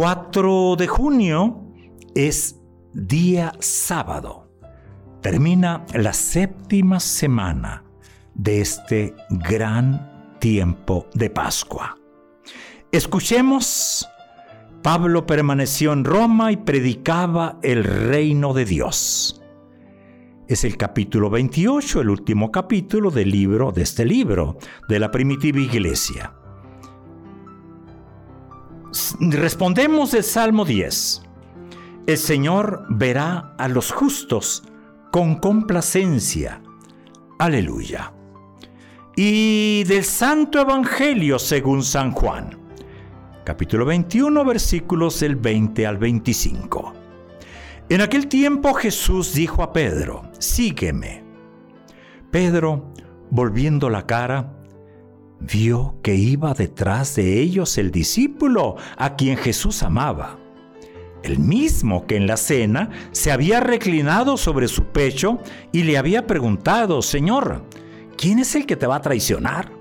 4 de junio es día sábado. Termina la séptima semana de este gran tiempo de Pascua. Escuchemos, Pablo permaneció en Roma y predicaba el reino de Dios. Es el capítulo 28, el último capítulo del libro de este libro de la primitiva iglesia. Respondemos del Salmo 10. El Señor verá a los justos con complacencia. Aleluya. Y del Santo Evangelio según San Juan. Capítulo 21, versículos del 20 al 25. En aquel tiempo Jesús dijo a Pedro, sígueme. Pedro, volviendo la cara, vio que iba detrás de ellos el discípulo a quien Jesús amaba, el mismo que en la cena se había reclinado sobre su pecho y le había preguntado, Señor, ¿quién es el que te va a traicionar?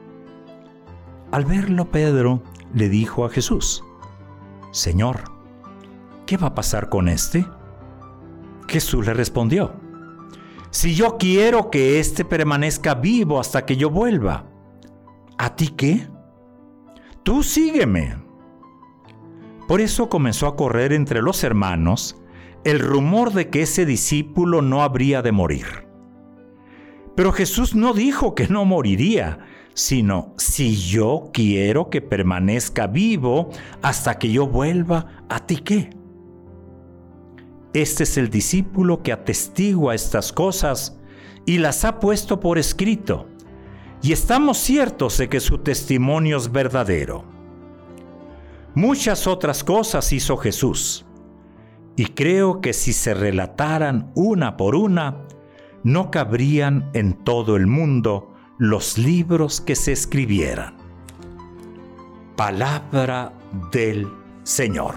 Al verlo, Pedro le dijo a Jesús, Señor, ¿qué va a pasar con este? Jesús le respondió, Si yo quiero que éste permanezca vivo hasta que yo vuelva, ¿A ti qué? Tú sígueme. Por eso comenzó a correr entre los hermanos el rumor de que ese discípulo no habría de morir. Pero Jesús no dijo que no moriría, sino si yo quiero que permanezca vivo hasta que yo vuelva, ¿a ti qué? Este es el discípulo que atestigua estas cosas y las ha puesto por escrito y estamos ciertos de que su testimonio es verdadero. Muchas otras cosas hizo Jesús, y creo que si se relataran una por una, no cabrían en todo el mundo los libros que se escribieran. Palabra del Señor.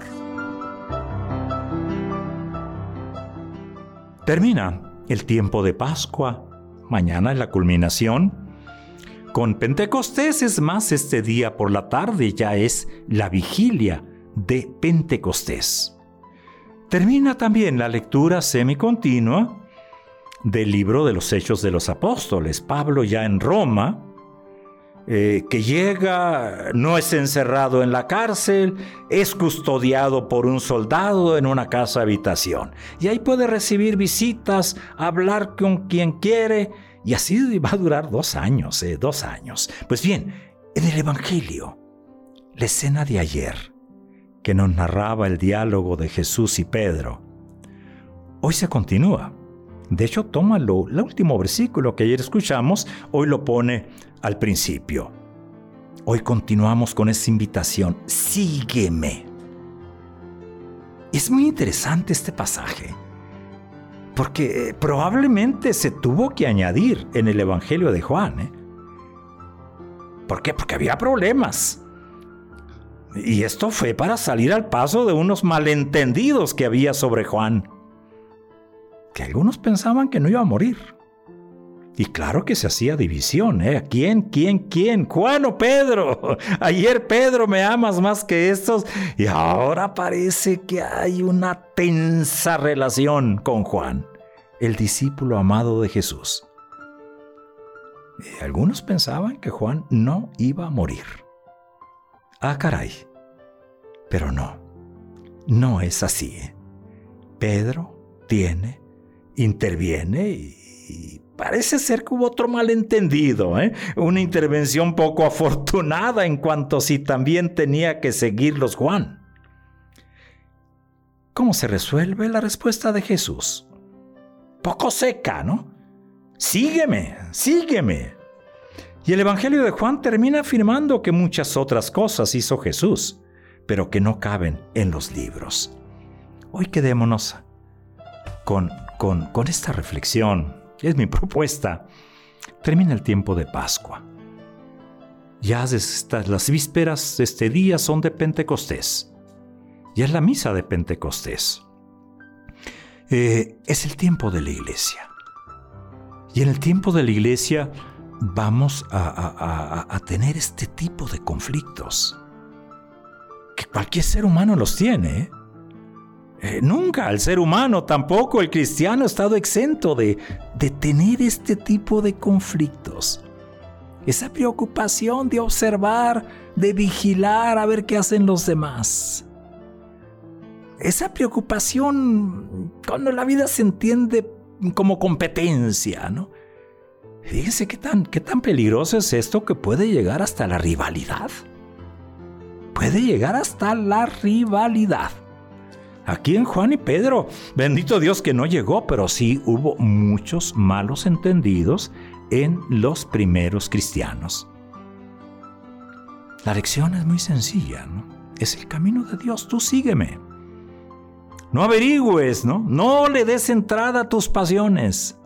Termina el tiempo de Pascua, mañana es la culminación con Pentecostés es más este día por la tarde ya es la vigilia de Pentecostés. Termina también la lectura semicontinua del libro de los Hechos de los Apóstoles. Pablo ya en Roma, eh, que llega, no es encerrado en la cárcel, es custodiado por un soldado en una casa habitación. Y ahí puede recibir visitas, hablar con quien quiere y así va a durar dos años, eh, dos años. Pues bien, en el Evangelio, la escena de ayer, que nos narraba el diálogo de Jesús y Pedro, hoy se continúa. De hecho, tómalo, el último versículo que ayer escuchamos, hoy lo pone al principio. Hoy continuamos con esa invitación, sígueme. Es muy interesante este pasaje porque eh, probablemente se tuvo que añadir en el Evangelio de Juan. ¿eh? ¿Por qué? Porque había problemas. Y esto fue para salir al paso de unos malentendidos que había sobre Juan. Que algunos pensaban que no iba a morir. Y claro que se hacía división, ¿eh? ¿Quién, quién, quién? ¿Juan o Pedro? Ayer Pedro me amas más que estos y ahora parece que hay una tensa relación con Juan, el discípulo amado de Jesús. Y algunos pensaban que Juan no iba a morir. Ah, caray. Pero no, no es así. ¿eh? Pedro tiene, interviene y Parece ser que hubo otro malentendido, ¿eh? una intervención poco afortunada en cuanto si también tenía que seguirlos Juan. ¿Cómo se resuelve la respuesta de Jesús? Poco seca, ¿no? Sígueme, sígueme. Y el Evangelio de Juan termina afirmando que muchas otras cosas hizo Jesús, pero que no caben en los libros. hoy quedémonos con, con, con esta reflexión. Es mi propuesta. Termina el tiempo de Pascua. Ya las vísperas de este día son de Pentecostés. Ya es la misa de Pentecostés. Eh, es el tiempo de la iglesia. Y en el tiempo de la iglesia vamos a, tener este tipo de conflictos. Que cualquier ser humano los tiene. ¿eh? Eh, nunca el ser humano, tampoco el cristiano, ha estado exento de, de tener este tipo de conflictos. Esa preocupación de observar, de vigilar a ver qué hacen los demás. Esa preocupación cuando la vida se entiende como competencia, ¿no? Fíjense qué tan, qué tan peligroso es esto que puede llegar hasta la rivalidad. Puede llegar hasta la rivalidad. Aquí en Juan y Pedro, bendito Dios que no llegó, pero sí hubo muchos malos entendidos en los primeros cristianos. La lección es muy sencilla, ¿no? Es el camino de Dios, tú sígueme. No averigües, ¿no? No le des entrada a tus pasiones.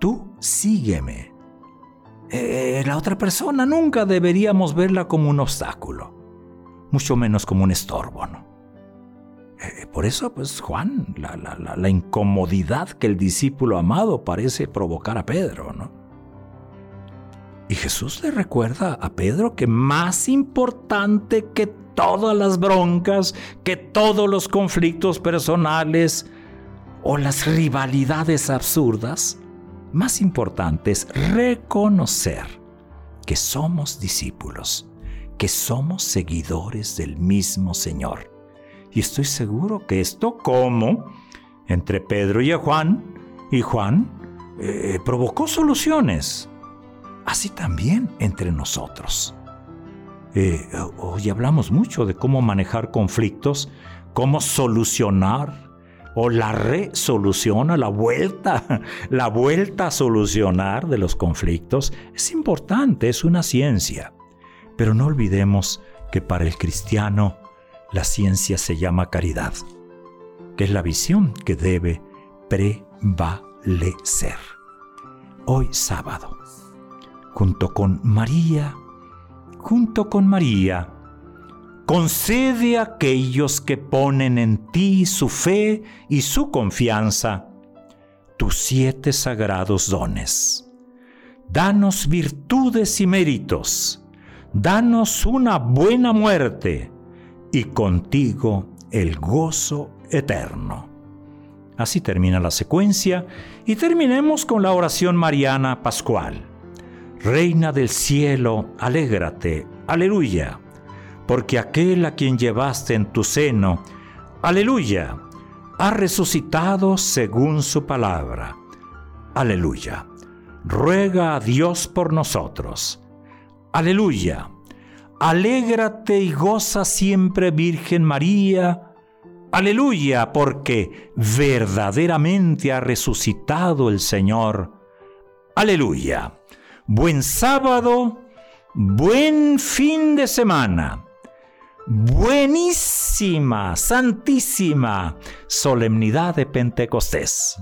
Tú sígueme. Eh, la otra persona nunca deberíamos verla como un obstáculo, mucho menos como un estorbo, ¿no? Eh, por eso, pues Juan, la, la, incomodidad que el discípulo amado parece provocar a Pedro, ¿no? Y Jesús le recuerda a Pedro que más importante que todas las broncas, que todos los conflictos personales o las rivalidades absurdas, más importante es reconocer que somos discípulos, que somos seguidores del mismo Señor y estoy seguro que esto, como entre Pedro y Juan, y Juan, eh, provocó soluciones. Así también entre nosotros. Eh, hoy hablamos mucho de cómo manejar conflictos, cómo solucionar o la resolución, la vuelta, la vuelta a solucionar de los conflictos. Es importante, es una ciencia. Pero no olvidemos que para el cristiano la ciencia se llama caridad, que es la visión que debe prevalecer. Hoy sábado, junto con María, junto con María, concede a aquellos que ponen en ti su fe y su confianza tus siete sagrados dones. Danos virtudes y méritos. Danos una buena muerte y contigo el gozo eterno. Así termina la secuencia y terminemos con la oración mariana pascual. Reina del cielo, alégrate, aleluya, porque aquel a quien llevaste en tu seno, aleluya, ha resucitado según su palabra. Aleluya. Ruega a Dios por nosotros. Aleluya. Alégrate y goza siempre Virgen María. Aleluya, porque verdaderamente ha resucitado el Señor. Aleluya. Buen sábado, buen fin de semana. Buenísima, santísima solemnidad de Pentecostés.